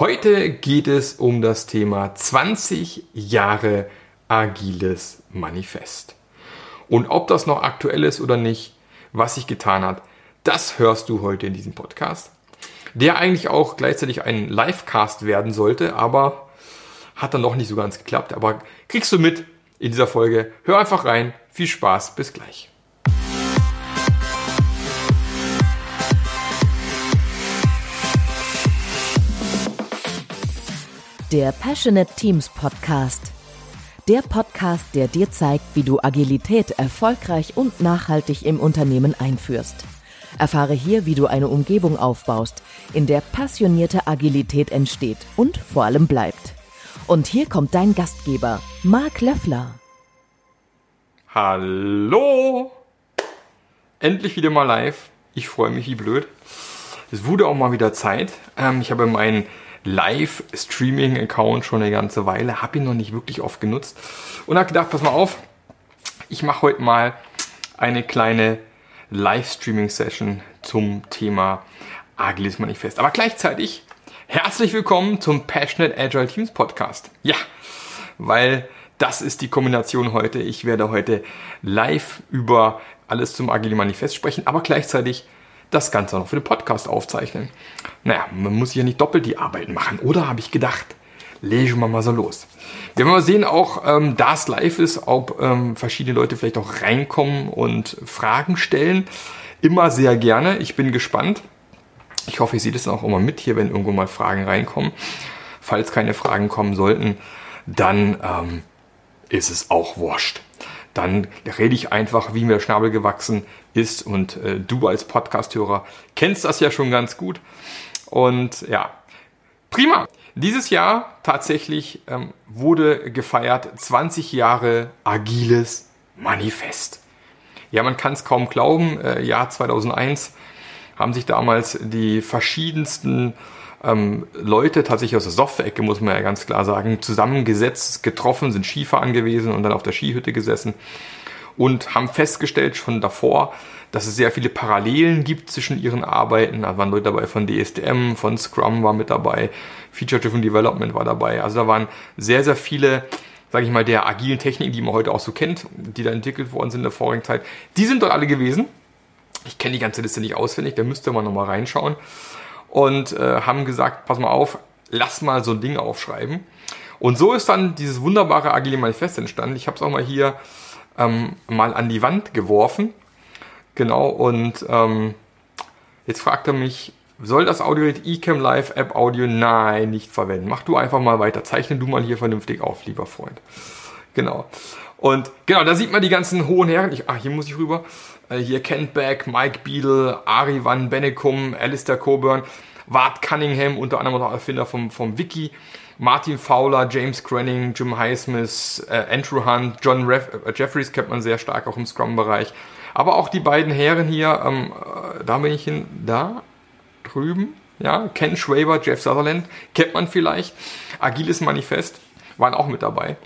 Heute geht es um das Thema 20 Jahre agiles Manifest. Und ob das noch aktuell ist oder nicht, was sich getan hat, das hörst du heute in diesem Podcast, der eigentlich auch gleichzeitig ein Livecast werden sollte, aber hat dann noch nicht so ganz geklappt. Aber kriegst du mit in dieser Folge. Hör einfach rein. Viel Spaß. Bis gleich. Der Passionate Teams Podcast. Der Podcast, der dir zeigt, wie du Agilität erfolgreich und nachhaltig im Unternehmen einführst. Erfahre hier, wie du eine Umgebung aufbaust, in der passionierte Agilität entsteht und vor allem bleibt. Und hier kommt dein Gastgeber, Marc Löffler. Hallo! Endlich wieder mal live. Ich freue mich wie blöd. Es wurde auch mal wieder Zeit. Ähm, ich habe meinen Live-Streaming-Account schon eine ganze Weile, habe ihn noch nicht wirklich oft genutzt und habe gedacht, pass mal auf, ich mache heute mal eine kleine Live-Streaming-Session zum Thema Agiles Manifest. Aber gleichzeitig herzlich willkommen zum Passionate Agile Teams Podcast. Ja, weil das ist die Kombination heute. Ich werde heute live über alles zum Agile Manifest sprechen, aber gleichzeitig das Ganze noch für den Podcast aufzeichnen. Naja, man muss ja nicht doppelt die Arbeit machen. Oder habe ich gedacht, legen wir mal so los. Wir werden mal sehen, auch ähm, da es live ist, ob ähm, verschiedene Leute vielleicht auch reinkommen und Fragen stellen. Immer sehr gerne. Ich bin gespannt. Ich hoffe, ihr seht es auch immer mit hier, wenn irgendwo mal Fragen reinkommen. Falls keine Fragen kommen sollten, dann ähm, ist es auch wurscht dann rede ich einfach, wie mir Schnabel gewachsen ist. Und äh, du als Podcasthörer kennst das ja schon ganz gut. Und ja, prima. Dieses Jahr tatsächlich ähm, wurde gefeiert 20 Jahre agiles Manifest. Ja, man kann es kaum glauben. Äh, Jahr 2001 haben sich damals die verschiedensten ähm, Leute tatsächlich aus der Software-Ecke, muss man ja ganz klar sagen, zusammengesetzt, getroffen, sind Skifahren gewesen und dann auf der Skihütte gesessen und haben festgestellt schon davor, dass es sehr viele Parallelen gibt zwischen ihren Arbeiten. Da waren Leute dabei von DSDM, von Scrum war mit dabei, Feature-Driven Development war dabei. Also da waren sehr, sehr viele, sage ich mal, der agilen Techniken, die man heute auch so kennt, die da entwickelt worden sind in der vorigen Zeit. Die sind dort alle gewesen. Ich kenne die ganze Liste nicht auswendig, da müsste man nochmal reinschauen und äh, haben gesagt, pass mal auf, lass mal so ein Ding aufschreiben. Und so ist dann dieses wunderbare Agile Manifest entstanden. Ich habe es auch mal hier ähm, mal an die Wand geworfen. Genau, und ähm, jetzt fragt er mich, soll das Audiogerät eCam Live App Audio? Nein, nicht verwenden. Mach du einfach mal weiter. Zeichne du mal hier vernünftig auf, lieber Freund. Genau. Und genau, da sieht man die ganzen hohen Herren. Ich, ah, hier muss ich rüber. Äh, hier Kent Beck, Mike Beadle, Ari Van Bennekum, Alistair Coburn, Wart Cunningham, unter anderem auch Erfinder vom, vom Wiki, Martin Fowler, James Grenning, Jim Highsmith, äh, Andrew Hunt, John Ref äh, Jeffries kennt man sehr stark auch im Scrum-Bereich. Aber auch die beiden Herren hier, ähm, äh, da bin ich hin, da drüben, ja, Ken Schwaber, Jeff Sutherland, kennt man vielleicht. Agiles Manifest waren auch mit dabei.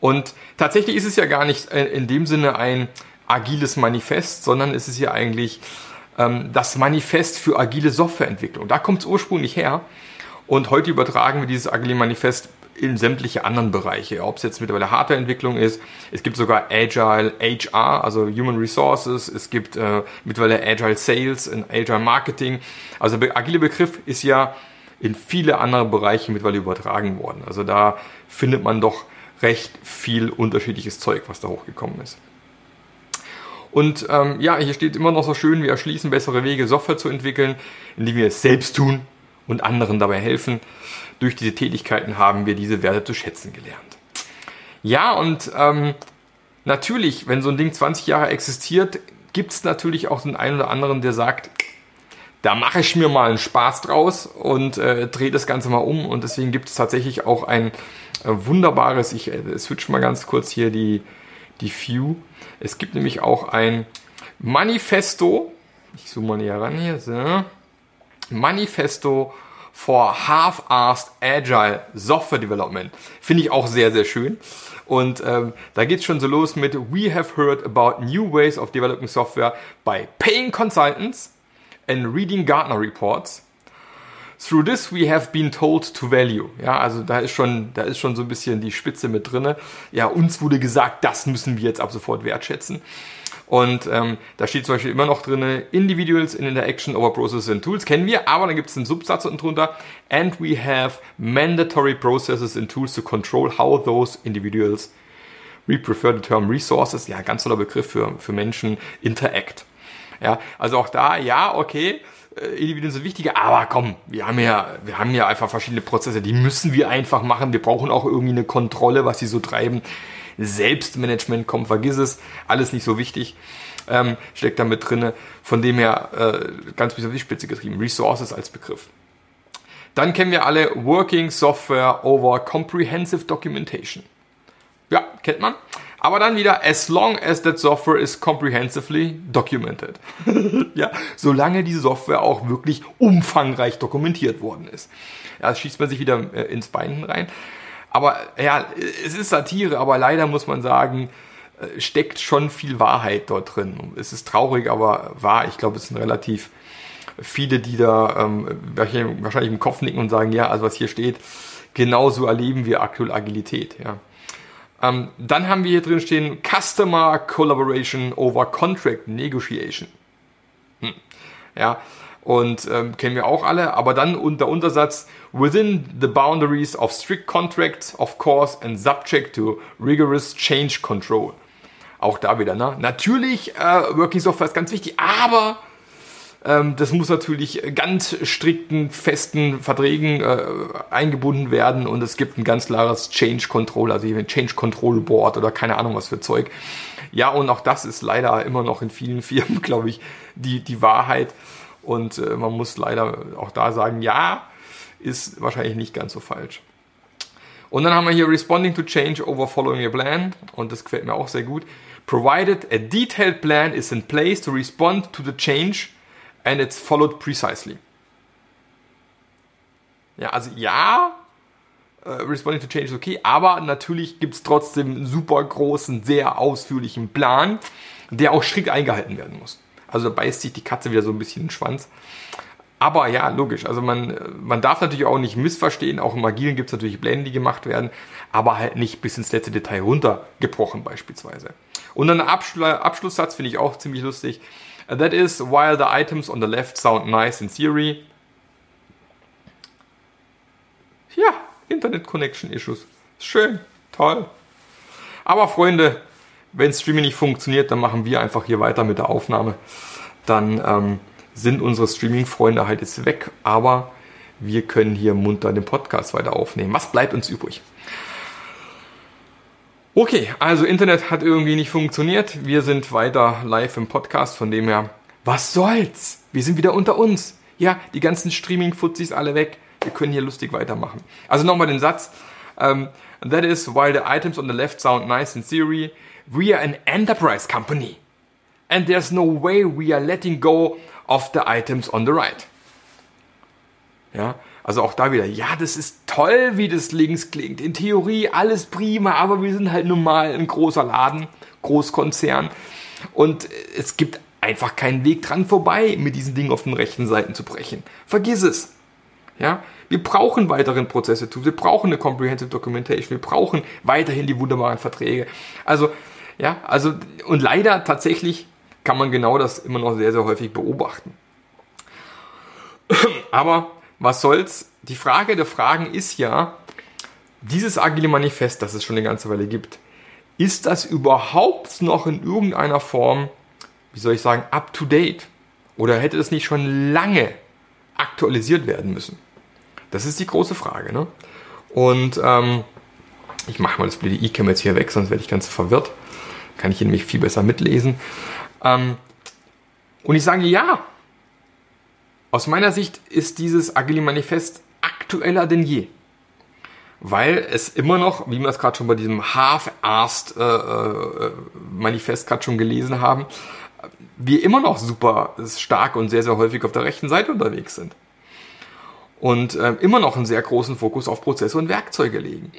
Und tatsächlich ist es ja gar nicht äh, in dem Sinne ein agiles Manifest, sondern es ist ja eigentlich ähm, das Manifest für agile Softwareentwicklung. Da kommt es ursprünglich her. Und heute übertragen wir dieses agile Manifest in sämtliche anderen Bereiche, ob es jetzt mittlerweile Hardwareentwicklung ist. Es gibt sogar Agile HR, also Human Resources. Es gibt äh, mittlerweile Agile Sales und Agile Marketing. Also der agile Begriff ist ja in viele andere Bereiche mittlerweile übertragen worden. Also da findet man doch recht viel unterschiedliches Zeug, was da hochgekommen ist. Und ähm, ja, hier steht immer noch so schön, wir erschließen bessere Wege, Software zu entwickeln, indem wir es selbst tun und anderen dabei helfen. Durch diese Tätigkeiten haben wir diese Werte zu schätzen gelernt. Ja, und ähm, natürlich, wenn so ein Ding 20 Jahre existiert, gibt es natürlich auch den einen oder anderen, der sagt, da mache ich mir mal einen Spaß draus und äh, drehe das Ganze mal um. Und deswegen gibt es tatsächlich auch ein äh, wunderbares, ich äh, switch mal ganz kurz hier die, die View. Es gibt nämlich auch ein Manifesto. Ich zoome mal näher ran hier. So. Manifesto for Half-Assed Agile Software Development. Finde ich auch sehr, sehr schön. Und ähm, da geht es schon so los mit We have heard about new ways of developing software by paying consultants and reading Gartner reports. Through this we have been told to value. Ja, also da ist schon, da ist schon so ein bisschen die Spitze mit drinne. Ja, uns wurde gesagt, das müssen wir jetzt ab sofort wertschätzen. Und ähm, da steht zum Beispiel immer noch drin, Individuals in Interaction over Processes and Tools kennen wir, aber dann gibt es einen Subsatz unten drunter. And we have mandatory processes and tools to control how those individuals, we prefer the term resources, ja, ganz toller Begriff für, für Menschen, interact. Ja, also auch da, ja, okay, äh, Individuen sind wichtiger, aber komm, wir haben ja, wir haben ja einfach verschiedene Prozesse, die müssen wir einfach machen. Wir brauchen auch irgendwie eine Kontrolle, was sie so treiben. Selbstmanagement, komm, vergiss es, alles nicht so wichtig. Ähm, steckt da mit drinne. Von dem her äh, ganz bis auf die Spitze getrieben. Resources als Begriff. Dann kennen wir alle Working Software over Comprehensive Documentation. Ja, kennt man. Aber dann wieder, as long as that software is comprehensively documented. ja, solange die Software auch wirklich umfangreich dokumentiert worden ist. Ja, das schießt man sich wieder äh, ins Bein rein. Aber ja, es ist Satire, aber leider muss man sagen, äh, steckt schon viel Wahrheit dort drin. Es ist traurig, aber wahr. Ich glaube, es sind relativ viele, die da ähm, wahrscheinlich im Kopf nicken und sagen, ja, also was hier steht, genauso erleben wir aktuell Agilität. Ja. Ähm, dann haben wir hier drin stehen Customer Collaboration over Contract Negotiation. Hm. Ja, und ähm, kennen wir auch alle, aber dann unter Untersatz within the boundaries of strict contracts, of course, and subject to rigorous change control. Auch da wieder, ne? Natürlich, äh, Working Software ist ganz wichtig, aber ähm, das muss natürlich ganz strikten, festen Verträgen äh, eingebunden werden und es gibt ein ganz klares Change Control, also ein Change Control Board oder keine Ahnung was für Zeug. Ja, und auch das ist leider immer noch in vielen Firmen, glaube ich, die, die Wahrheit. Und äh, man muss leider auch da sagen, ja, ist wahrscheinlich nicht ganz so falsch. Und dann haben wir hier Responding to Change over Following a Plan. Und das gefällt mir auch sehr gut. Provided a detailed plan is in place to respond to the change and it's followed precisely. Ja, also ja, äh, Responding to Change ist okay, aber natürlich gibt es trotzdem einen super großen, sehr ausführlichen Plan, der auch strikt eingehalten werden muss. Also da beißt sich die Katze wieder so ein bisschen den Schwanz. Aber ja, logisch. Also man, man darf natürlich auch nicht missverstehen. Auch im Agilen gibt es natürlich Pläne, die gemacht werden, aber halt nicht bis ins letzte Detail runtergebrochen beispielsweise. Und dann der Abschlusssatz finde ich auch ziemlich lustig. That is, while the items on the left sound nice in theory. Ja, Internet Connection Issues. Schön, toll. Aber Freunde, wenn Streaming nicht funktioniert, dann machen wir einfach hier weiter mit der Aufnahme. Dann ähm, sind unsere Streaming-Freunde halt jetzt weg, aber wir können hier munter den Podcast weiter aufnehmen. Was bleibt uns übrig? Okay, also Internet hat irgendwie nicht funktioniert. Wir sind weiter live im Podcast, von dem her, was soll's? Wir sind wieder unter uns. Ja, die ganzen Streaming-Fuzis alle weg. Wir können hier lustig weitermachen. Also nochmal den Satz. Um, that is while the items on the left sound nice in theory, we are an enterprise company. And there's no way we are letting go of the items on the right. Ja, also auch da wieder, ja, das ist toll, wie das links klingt. In Theorie alles prima, aber wir sind halt nun mal ein großer Laden, Großkonzern. Und es gibt einfach keinen Weg dran vorbei, mit diesen Dingen auf den rechten Seiten zu brechen. Vergiss es. Ja, wir brauchen weiteren Prozesse, wir brauchen eine Comprehensive Documentation, wir brauchen weiterhin die wunderbaren Verträge. Also, ja, also, und leider tatsächlich kann man genau das immer noch sehr, sehr häufig beobachten. Aber was soll's? Die Frage der Fragen ist ja, dieses agile Manifest, das es schon eine ganze Weile gibt, ist das überhaupt noch in irgendeiner Form, wie soll ich sagen, up to date? Oder hätte es nicht schon lange aktualisiert werden müssen? Das ist die große Frage. Ne? Und ähm, ich mache mal das blöde E-Cam jetzt hier weg, sonst werde ich ganz verwirrt. Kann ich hier nämlich viel besser mitlesen. Ähm, und ich sage ja, aus meiner Sicht ist dieses Agile Manifest aktueller denn je. Weil es immer noch, wie wir es gerade schon bei diesem Half-Arsed äh, äh, Manifest gerade schon gelesen haben, wir immer noch super stark und sehr, sehr häufig auf der rechten Seite unterwegs sind. Und äh, immer noch einen sehr großen Fokus auf Prozesse und Werkzeuge legen.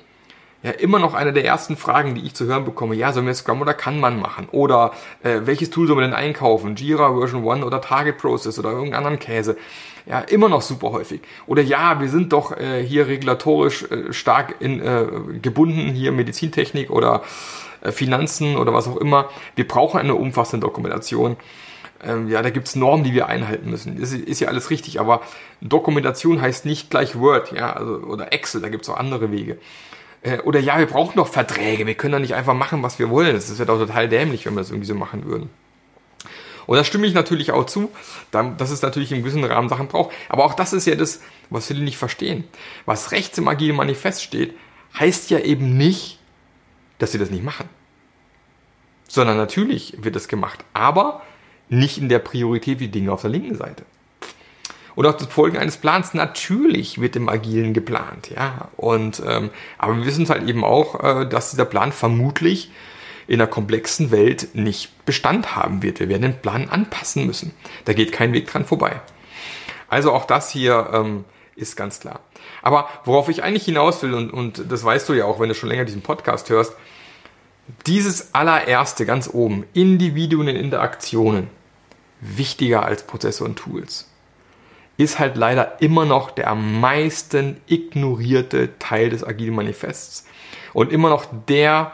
Ja, immer noch eine der ersten Fragen, die ich zu hören bekomme. Ja, sollen wir Scrum oder kann man machen? Oder äh, welches Tool sollen wir denn einkaufen? Jira Version 1 oder Target Process oder irgendeinen anderen Käse? Ja, immer noch super häufig. Oder ja, wir sind doch äh, hier regulatorisch äh, stark in, äh, gebunden, hier Medizintechnik oder äh, Finanzen oder was auch immer. Wir brauchen eine umfassende Dokumentation. Ähm, ja, da gibt's Normen, die wir einhalten müssen. Das ist, ist ja alles richtig, aber Dokumentation heißt nicht gleich Word, ja, also, oder Excel, da gibt's auch andere Wege. Äh, oder ja, wir brauchen doch Verträge, wir können doch nicht einfach machen, was wir wollen. Das ja doch total dämlich, wenn wir das irgendwie so machen würden. Und da stimme ich natürlich auch zu, dass es natürlich im gewissen Rahmen Sachen braucht. Aber auch das ist ja das, was viele nicht verstehen. Was rechts im agilen Manifest steht, heißt ja eben nicht, dass sie das nicht machen. Sondern natürlich wird es gemacht, aber nicht in der Priorität wie Dinge auf der linken Seite. Und auch das Folgen eines Plans, natürlich wird im Agilen geplant, ja. Und ähm, aber wir wissen halt eben auch, äh, dass dieser Plan vermutlich in einer komplexen Welt nicht Bestand haben wird. Wir werden den Plan anpassen müssen. Da geht kein Weg dran vorbei. Also auch das hier ähm, ist ganz klar. Aber worauf ich eigentlich hinaus will, und, und das weißt du ja auch, wenn du schon länger diesen Podcast hörst, dieses allererste ganz oben, Individuen in Interaktionen, wichtiger als Prozesse und Tools ist halt leider immer noch der am meisten ignorierte Teil des agilen Manifests und immer noch der,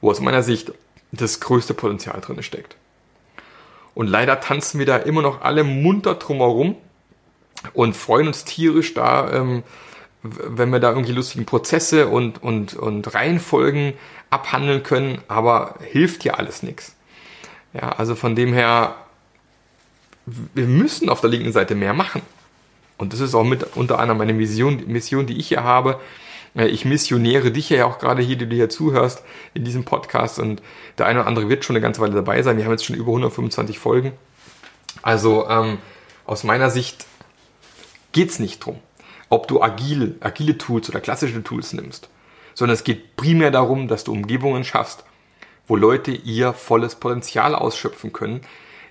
wo aus meiner Sicht das größte Potenzial drin steckt. Und leider tanzen wir da immer noch alle munter drumherum und freuen uns tierisch da, ähm, wenn wir da irgendwie lustigen Prozesse und, und, und Reihenfolgen abhandeln können, aber hilft hier alles nichts. Ja, also von dem her, wir müssen auf der linken Seite mehr machen. Und das ist auch mit unter anderem meine Mission, Mission, die ich hier habe. Äh, ich missioniere dich ja auch gerade hier, die du hier zuhörst in diesem Podcast und der eine oder andere wird schon eine ganze Weile dabei sein. Wir haben jetzt schon über 125 Folgen. Also ähm, aus meiner Sicht geht es nicht drum, ob du agile, agile Tools oder klassische Tools nimmst, sondern es geht primär darum, dass du Umgebungen schaffst, wo Leute ihr volles Potenzial ausschöpfen können.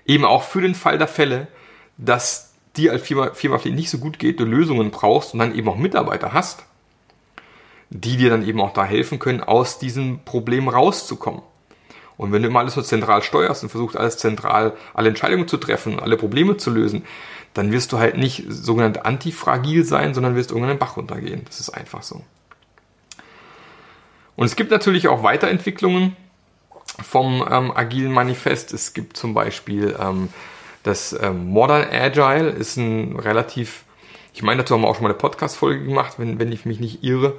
Eben auch für den Fall der Fälle, dass dir als Firma, Firma vielleicht nicht so gut geht, du Lösungen brauchst und dann eben auch Mitarbeiter hast, die dir dann eben auch da helfen können, aus diesem Problem rauszukommen. Und wenn du immer alles nur zentral steuerst und versuchst alles zentral, alle Entscheidungen zu treffen, alle Probleme zu lösen, dann wirst du halt nicht sogenannt antifragil sein, sondern wirst irgendwann den Bach runtergehen. Das ist einfach so. Und es gibt natürlich auch Weiterentwicklungen vom ähm, agilen Manifest. Es gibt zum Beispiel ähm, das ähm, Modern Agile ist ein relativ, ich meine, dazu haben wir auch schon mal eine Podcast-Folge gemacht, wenn, wenn ich mich nicht irre,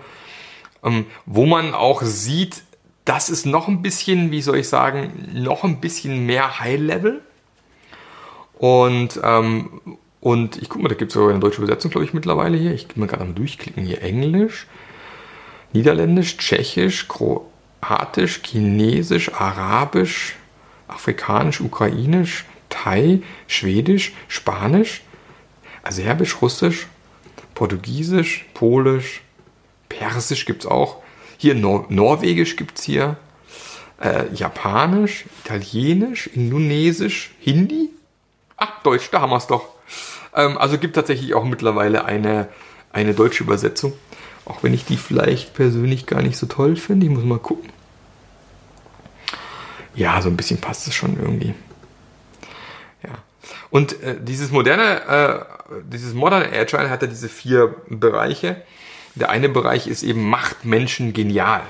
ähm, wo man auch sieht, das ist noch ein bisschen, wie soll ich sagen, noch ein bisschen mehr High-Level. Und, ähm, und ich gucke mal, da gibt es sogar eine deutsche Übersetzung, glaube ich, mittlerweile hier. Ich kann mal gerade mal durchklicken. Hier Englisch, Niederländisch, Tschechisch, Kroatisch, Chinesisch, Arabisch, Afrikanisch, Ukrainisch, Thai, Schwedisch, Spanisch, Serbisch, Russisch, Portugiesisch, Polisch, Persisch gibt es auch. Hier Nor Norwegisch gibt es hier. Äh, Japanisch, Italienisch, Indonesisch, Hindi. Ach, Deutsch, da haben wir es doch. Ähm, also gibt tatsächlich auch mittlerweile eine, eine deutsche Übersetzung. Auch wenn ich die vielleicht persönlich gar nicht so toll finde. Ich muss mal gucken. Ja, so ein bisschen passt es schon irgendwie. Und äh, dieses moderne, äh, dieses moderne Agile hat ja diese vier Bereiche. Der eine Bereich ist eben macht Menschen genial.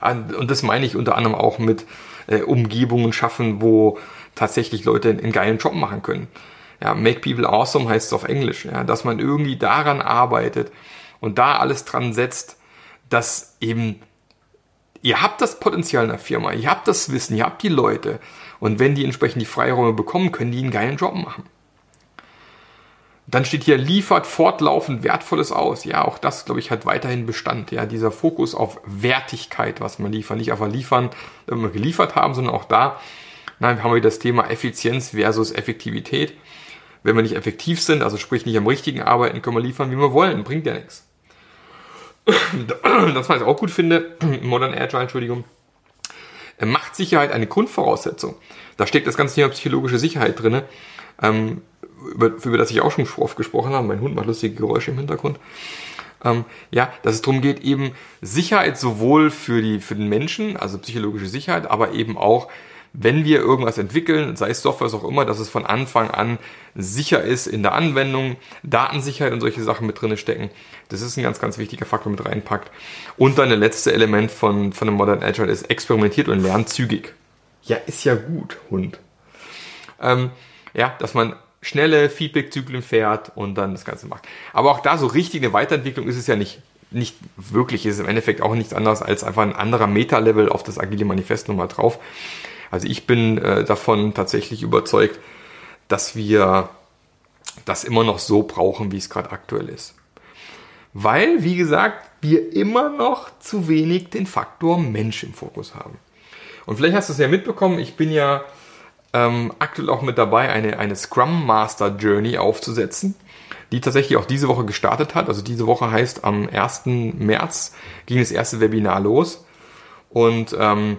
Und das meine ich unter anderem auch mit äh, Umgebungen schaffen, wo tatsächlich Leute einen geilen Job machen können. Ja, make people awesome heißt es auf Englisch. Ja, dass man irgendwie daran arbeitet und da alles dran setzt, dass eben ihr habt das Potenzial in der Firma, ihr habt das Wissen, ihr habt die Leute und wenn die entsprechend die Freiräume bekommen, können die einen geilen Job machen. Dann steht hier, liefert fortlaufend Wertvolles aus. Ja, auch das, glaube ich, hat weiterhin Bestand. Ja, dieser Fokus auf Wertigkeit, was man liefert. Nicht einfach liefern, wenn wir geliefert haben, sondern auch da nein, haben wir das Thema Effizienz versus Effektivität. Wenn wir nicht effektiv sind, also sprich nicht am richtigen arbeiten, können wir liefern, wie wir wollen. Bringt ja nichts. Das, was ich auch gut finde, Modern Agile, Entschuldigung, macht Sicherheit eine Grundvoraussetzung. Da steckt das ganze Thema psychologische Sicherheit drin, ähm, über, über das ich auch schon oft gesprochen habe. Mein Hund macht lustige Geräusche im Hintergrund. ähm, ja, dass es darum geht, eben Sicherheit sowohl für, die, für den Menschen, also psychologische Sicherheit, aber eben auch, wenn wir irgendwas entwickeln, sei es Software, was auch immer, dass es von Anfang an sicher ist in der Anwendung, Datensicherheit und solche Sachen mit drin stecken. Das ist ein ganz, ganz wichtiger Faktor mit reinpackt. Und dann der letzte Element von, von dem Modern Agile ist experimentiert und lernt zügig. Ja, ist ja gut, Hund. Ähm, ja, dass man schnelle Feedback-Zyklen fährt und dann das Ganze macht. Aber auch da so richtig eine Weiterentwicklung ist es ja nicht, nicht wirklich. Ist im Endeffekt auch nichts anderes als einfach ein anderer Meta-Level auf das Agile Manifest nochmal drauf. Also ich bin äh, davon tatsächlich überzeugt, dass wir das immer noch so brauchen, wie es gerade aktuell ist. Weil, wie gesagt, wir immer noch zu wenig den Faktor Mensch im Fokus haben. Und vielleicht hast du es ja mitbekommen, ich bin ja ähm, aktuell auch mit dabei, eine, eine Scrum Master Journey aufzusetzen, die tatsächlich auch diese Woche gestartet hat. Also diese Woche heißt, am 1. März ging das erste Webinar los. Und ähm,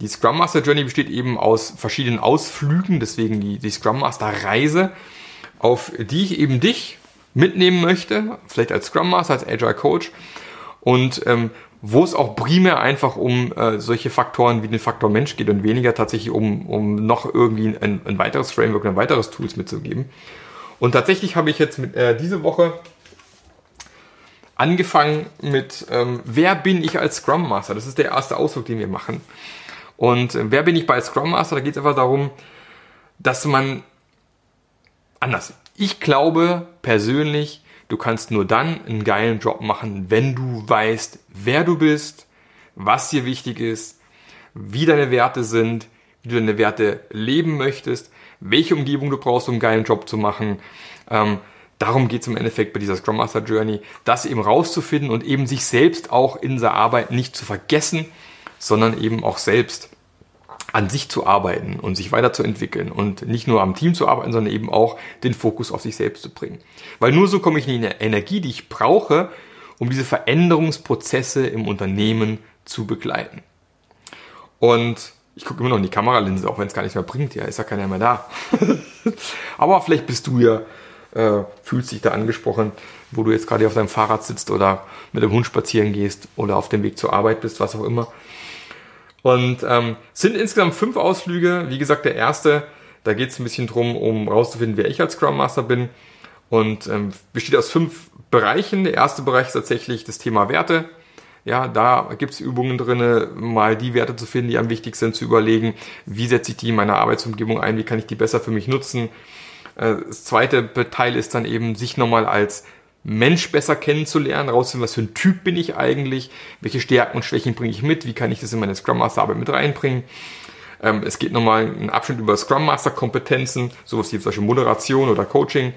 die Scrum Master Journey besteht eben aus verschiedenen Ausflügen, deswegen die, die Scrum Master Reise, auf die ich eben dich mitnehmen möchte, vielleicht als Scrum Master, als Agile Coach. Und ähm, wo es auch primär einfach um äh, solche Faktoren wie den Faktor Mensch geht und weniger tatsächlich um, um noch irgendwie ein, ein weiteres Framework, ein weiteres Tools mitzugeben. Und tatsächlich habe ich jetzt mit, äh, diese Woche angefangen mit, ähm, wer bin ich als Scrum Master? Das ist der erste Ausdruck, den wir machen. Und äh, wer bin ich bei Scrum Master? Da geht es einfach darum, dass man anders. Ich glaube persönlich, Du kannst nur dann einen geilen Job machen, wenn du weißt, wer du bist, was dir wichtig ist, wie deine Werte sind, wie du deine Werte leben möchtest, welche Umgebung du brauchst, um einen geilen Job zu machen. Ähm, darum geht es im Endeffekt bei dieser Scrum Master Journey, das eben rauszufinden und eben sich selbst auch in der Arbeit nicht zu vergessen, sondern eben auch selbst an sich zu arbeiten und sich weiterzuentwickeln und nicht nur am Team zu arbeiten, sondern eben auch den Fokus auf sich selbst zu bringen. Weil nur so komme ich in die Energie, die ich brauche, um diese Veränderungsprozesse im Unternehmen zu begleiten. Und ich gucke immer noch in die Kameralinse, auch wenn es gar nicht mehr bringt. Ja, ist ja keiner mehr da. Aber vielleicht bist du ja, äh, fühlst dich da angesprochen, wo du jetzt gerade auf deinem Fahrrad sitzt oder mit dem Hund spazieren gehst oder auf dem Weg zur Arbeit bist, was auch immer. Und ähm, sind insgesamt fünf Ausflüge. Wie gesagt, der erste, da geht es ein bisschen drum, um rauszufinden, wer ich als Scrum Master bin. Und ähm, besteht aus fünf Bereichen. Der erste Bereich ist tatsächlich das Thema Werte. Ja, da gibt es Übungen drin, mal die Werte zu finden, die am wichtigsten sind, zu überlegen, wie setze ich die in meiner Arbeitsumgebung ein, wie kann ich die besser für mich nutzen. Äh, das zweite Teil ist dann eben, sich nochmal als Mensch besser kennenzulernen, rauszufinden, was für ein Typ bin ich eigentlich, welche Stärken und Schwächen bringe ich mit, wie kann ich das in meine Scrum Master Arbeit mit reinbringen. Ähm, es geht nochmal ein Abschnitt über Scrum Master Kompetenzen, sowas wie zum Beispiel Moderation oder Coaching.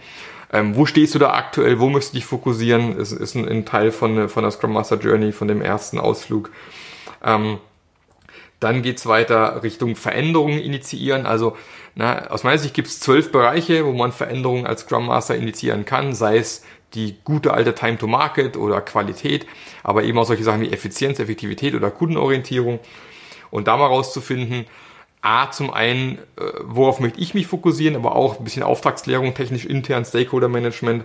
Ähm, wo stehst du da aktuell? Wo möchtest du dich fokussieren? Das ist ein, ein Teil von, von der Scrum Master Journey, von dem ersten Ausflug. Ähm, dann geht's weiter Richtung Veränderungen initiieren. Also na, aus meiner Sicht gibt es zwölf Bereiche, wo man Veränderungen als Scrum Master initiieren kann, sei es die gute alte Time to Market oder Qualität, aber eben auch solche Sachen wie Effizienz, Effektivität oder Kundenorientierung. Und da mal rauszufinden, A, zum einen, äh, worauf möchte ich mich fokussieren, aber auch ein bisschen Auftragsklärung, technisch intern, Stakeholder Management.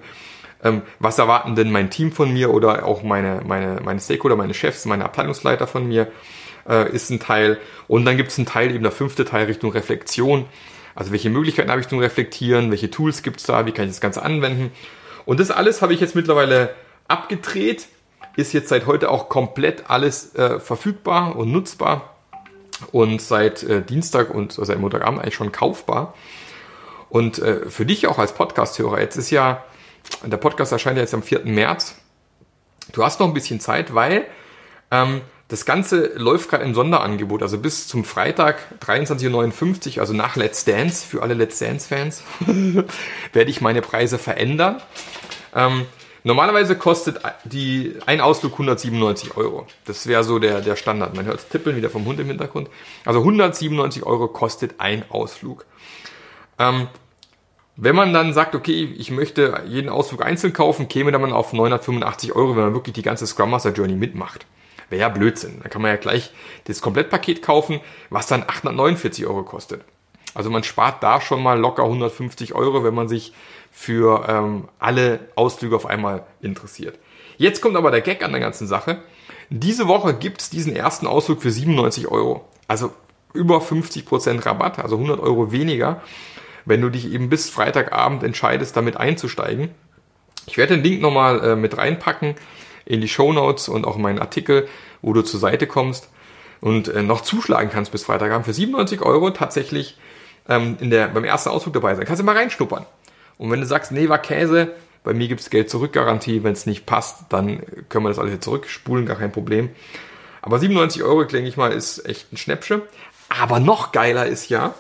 Ähm, was erwarten denn mein Team von mir oder auch meine, meine, meine Stakeholder, meine Chefs, meine Abteilungsleiter von mir, äh, ist ein Teil. Und dann gibt es einen Teil, eben der fünfte Teil Richtung Reflexion. Also welche Möglichkeiten habe ich zum Reflektieren, welche Tools gibt es da, wie kann ich das Ganze anwenden. Und das alles habe ich jetzt mittlerweile abgedreht, ist jetzt seit heute auch komplett alles äh, verfügbar und nutzbar und seit äh, Dienstag und also seit Montagabend eigentlich schon kaufbar. Und äh, für dich auch als Podcast-Hörer, jetzt ist ja, der Podcast erscheint ja jetzt am 4. März. Du hast noch ein bisschen Zeit, weil ähm, das Ganze läuft gerade im Sonderangebot, also bis zum Freitag 23.59 Uhr, also nach Let's Dance, für alle Let's Dance-Fans, werde ich meine Preise verändern. Ähm, normalerweise kostet die, ein Ausflug 197 Euro. Das wäre so der, der Standard. Man hört es tippeln wieder vom Hund im Hintergrund. Also 197 Euro kostet ein Ausflug. Ähm, wenn man dann sagt, okay, ich möchte jeden Ausflug einzeln kaufen, käme dann auf 985 Euro, wenn man wirklich die ganze Scrum Master Journey mitmacht. Wäre ja Blödsinn. Dann kann man ja gleich das Komplettpaket kaufen, was dann 849 Euro kostet. Also man spart da schon mal locker 150 Euro, wenn man sich für ähm, alle Ausflüge auf einmal interessiert. Jetzt kommt aber der Gag an der ganzen Sache. Diese Woche gibt's diesen ersten Ausflug für 97 Euro. Also über 50% Rabatt, also 100 Euro weniger, wenn du dich eben bis Freitagabend entscheidest, damit einzusteigen. Ich werde den Link nochmal äh, mit reinpacken in die Show Notes und auch in meinen Artikel, wo du zur Seite kommst und äh, noch zuschlagen kannst bis Freitagabend für 97 Euro tatsächlich ähm, in der, beim ersten Ausflug dabei sein. Kannst du mal reinschnuppern. Und wenn du sagst, nee, war Käse, bei mir gibt's Geld zurück Garantie, wenn es nicht passt, dann können wir das alles hier zurückspulen, gar kein Problem. Aber 97 Euro, denke ich mal, ist echt ein Schnäppchen. Aber noch geiler ist ja,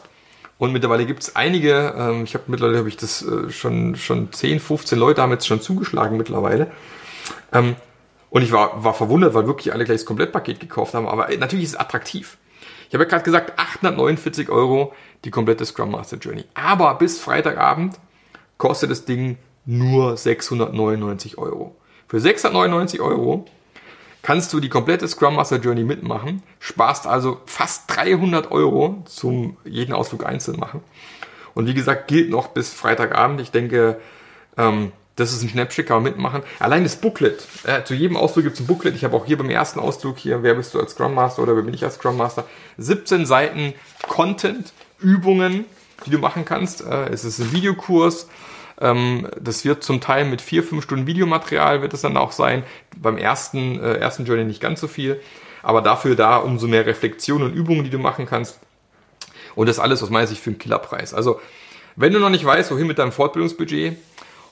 und mittlerweile gibt's einige, ähm, ich habe mittlerweile habe ich das äh, schon, schon 10, 15 Leute haben jetzt schon zugeschlagen mittlerweile. Ähm, und ich war, war verwundert, weil wirklich alle gleich das Komplettpaket gekauft haben. Aber natürlich ist es attraktiv. Ich habe ja gerade gesagt, 849 Euro die komplette Scrum Master Journey. Aber bis Freitagabend kostet das Ding nur 699 Euro. Für 699 Euro kannst du die komplette Scrum Master Journey mitmachen, sparst also fast 300 Euro zum jeden Ausflug einzeln machen. Und wie gesagt, gilt noch bis Freitagabend. Ich denke, ähm, das ist ein Schnäppchen, kann man mitmachen. Allein das Booklet. Äh, zu jedem Ausflug gibt es ein Booklet. Ich habe auch hier beim ersten Ausflug hier, wer bist du als Scrum Master oder wer bin ich als Scrum Master? 17 Seiten Content, Übungen, die du machen kannst. Äh, es ist ein Videokurs. Ähm, das wird zum Teil mit vier, fünf Stunden Videomaterial wird es dann auch sein. Beim ersten, äh, ersten Journey nicht ganz so viel. Aber dafür da umso mehr Reflexion und Übungen, die du machen kannst. Und das alles aus meiner Sicht für einen Killerpreis. Also, wenn du noch nicht weißt, wohin mit deinem Fortbildungsbudget,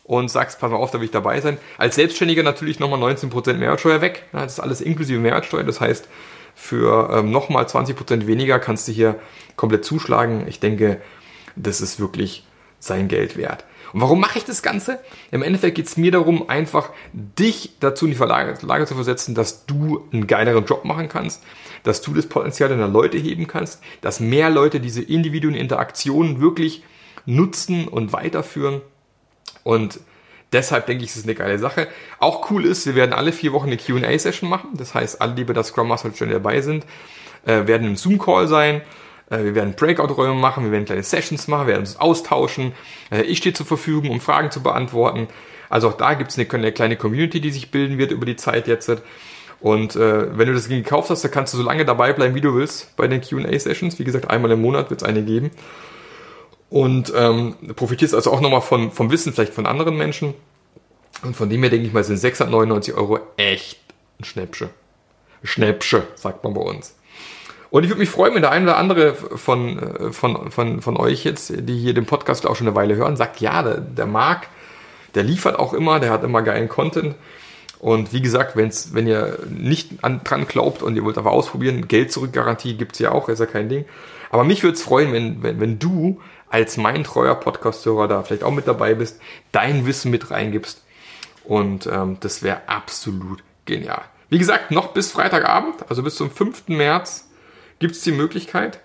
und sagst, pass mal auf, da will ich dabei sein. Als Selbstständiger natürlich nochmal 19% Mehrwertsteuer weg. Das ist alles inklusive Mehrwertsteuer. Das heißt, für ähm, nochmal 20% weniger kannst du hier komplett zuschlagen. Ich denke, das ist wirklich sein Geld wert. Und warum mache ich das Ganze? Im Endeffekt geht es mir darum, einfach dich dazu in die Lage, zu versetzen, dass du einen geileren Job machen kannst, dass du das Potenzial deiner Leute heben kannst, dass mehr Leute diese individuellen Interaktionen wirklich nutzen und weiterführen. Und deshalb denke ich, es ist eine geile Sache. Auch cool ist, wir werden alle vier Wochen eine Q&A-Session machen. Das heißt, alle, die bei der Scrum Master schon dabei sind, äh, werden im Zoom-Call sein. Äh, wir werden Breakout-Räume machen, wir werden kleine Sessions machen, wir werden uns austauschen. Äh, ich stehe zur Verfügung, um Fragen zu beantworten. Also auch da gibt es eine, eine, kleine Community, die sich bilden wird über die Zeit jetzt. Und äh, wenn du das gekauft hast, dann kannst du so lange dabei bleiben, wie du willst bei den Q&A-Sessions. Wie gesagt, einmal im Monat wird es eine geben. Und ähm, profitierst also auch nochmal von, vom Wissen vielleicht von anderen Menschen. Und von dem her denke ich mal, sind 699 Euro echt ein Schnäppsche. Schnäppsche, sagt man bei uns. Und ich würde mich freuen, wenn der eine oder andere von, äh, von, von, von euch jetzt, die hier den Podcast auch schon eine Weile hören, sagt, ja, der, der Marc, der liefert auch immer, der hat immer geilen Content. Und wie gesagt, wenn's, wenn ihr nicht an, dran glaubt und ihr wollt aber ausprobieren, Geld zurück Garantie gibt's ja auch, ist ja kein Ding. Aber mich würde es freuen, wenn, wenn, wenn du als mein treuer Podcast-Hörer da vielleicht auch mit dabei bist, dein Wissen mit reingibst. Und ähm, das wäre absolut genial. Wie gesagt, noch bis Freitagabend, also bis zum 5. März, gibt es die Möglichkeit.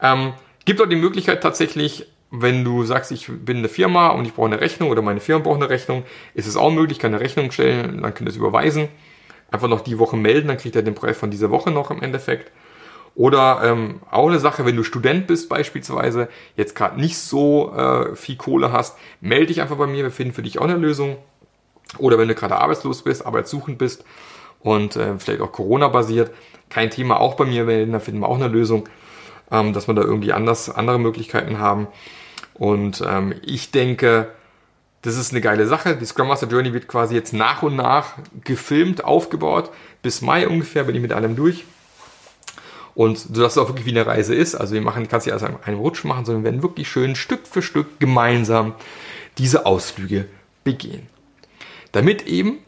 Ähm, gibt auch die Möglichkeit tatsächlich, wenn du sagst, ich bin eine Firma und ich brauche eine Rechnung oder meine Firma braucht eine Rechnung, ist es auch möglich, kann eine Rechnung stellen, dann könnt ihr es überweisen. Einfach noch die Woche melden, dann kriegt ihr den Preis von dieser Woche noch im Endeffekt. Oder ähm, auch eine Sache, wenn du Student bist beispielsweise, jetzt gerade nicht so äh, viel Kohle hast, melde dich einfach bei mir, wir finden für dich auch eine Lösung. Oder wenn du gerade arbeitslos bist, arbeitssuchend bist und äh, vielleicht auch Corona-basiert, kein Thema, auch bei mir melden, da finden wir auch eine Lösung, ähm, dass wir da irgendwie anders, andere Möglichkeiten haben. Und ähm, ich denke, das ist eine geile Sache. Die Scrum Master Journey wird quasi jetzt nach und nach gefilmt, aufgebaut. Bis Mai ungefähr bin ich mit allem durch. Und so dass es auch wirklich wie eine Reise ist. Also wir machen, kannst du ja also einen Rutsch machen, sondern wir werden wirklich schön Stück für Stück gemeinsam diese Ausflüge begehen. Damit eben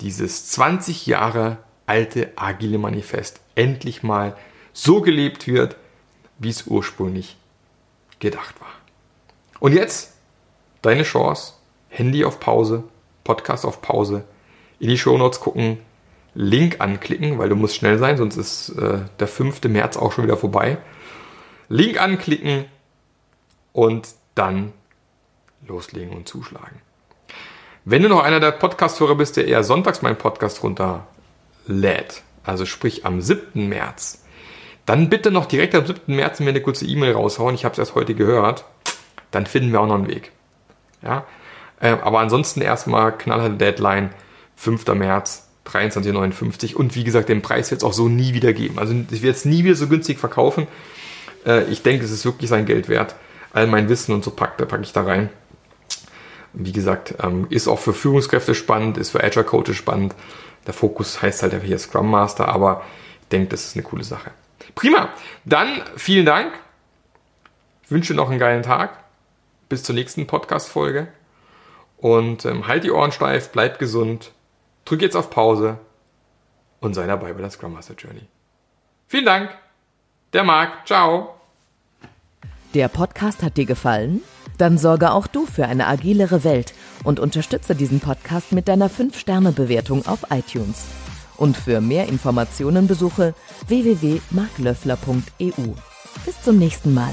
dieses 20 Jahre alte agile Manifest endlich mal so gelebt wird, wie es ursprünglich gedacht war. Und jetzt deine Chance, Handy auf Pause, Podcast auf Pause, in die Shownotes gucken, Link anklicken, weil du musst schnell sein, sonst ist äh, der 5. März auch schon wieder vorbei. Link anklicken und dann loslegen und zuschlagen. Wenn du noch einer der Podcast-Hörer bist, der eher sonntags meinen Podcast runterlädt, also sprich am 7. März, dann bitte noch direkt am 7. März mir eine kurze E-Mail raushauen. Ich habe es erst heute gehört. Dann finden wir auch noch einen Weg. Ja? Äh, aber ansonsten erstmal knallharte Deadline 5. März 23,59 und wie gesagt, den Preis wird es auch so nie wieder geben. Also ich werde es nie wieder so günstig verkaufen. Äh, ich denke, es ist wirklich sein Geld wert. All mein Wissen und so packe pack ich da rein. Wie gesagt, ähm, ist auch für Führungskräfte spannend, ist für Agile Coaches spannend. Der Fokus heißt halt hier Scrum Master, aber ich denke, das ist eine coole Sache. Prima. Dann vielen Dank. Ich wünsche noch einen geilen Tag. Bis zur nächsten Podcast-Folge. Und ähm, halt die Ohren steif, bleib gesund. Drück jetzt auf Pause und sei dabei bei der Scrum Master Journey. Vielen Dank. Der Marc. Ciao. Der Podcast hat dir gefallen? Dann sorge auch du für eine agilere Welt und unterstütze diesen Podcast mit deiner 5-Sterne-Bewertung auf iTunes. Und für mehr Informationen besuche www.marklöffler.eu. Bis zum nächsten Mal.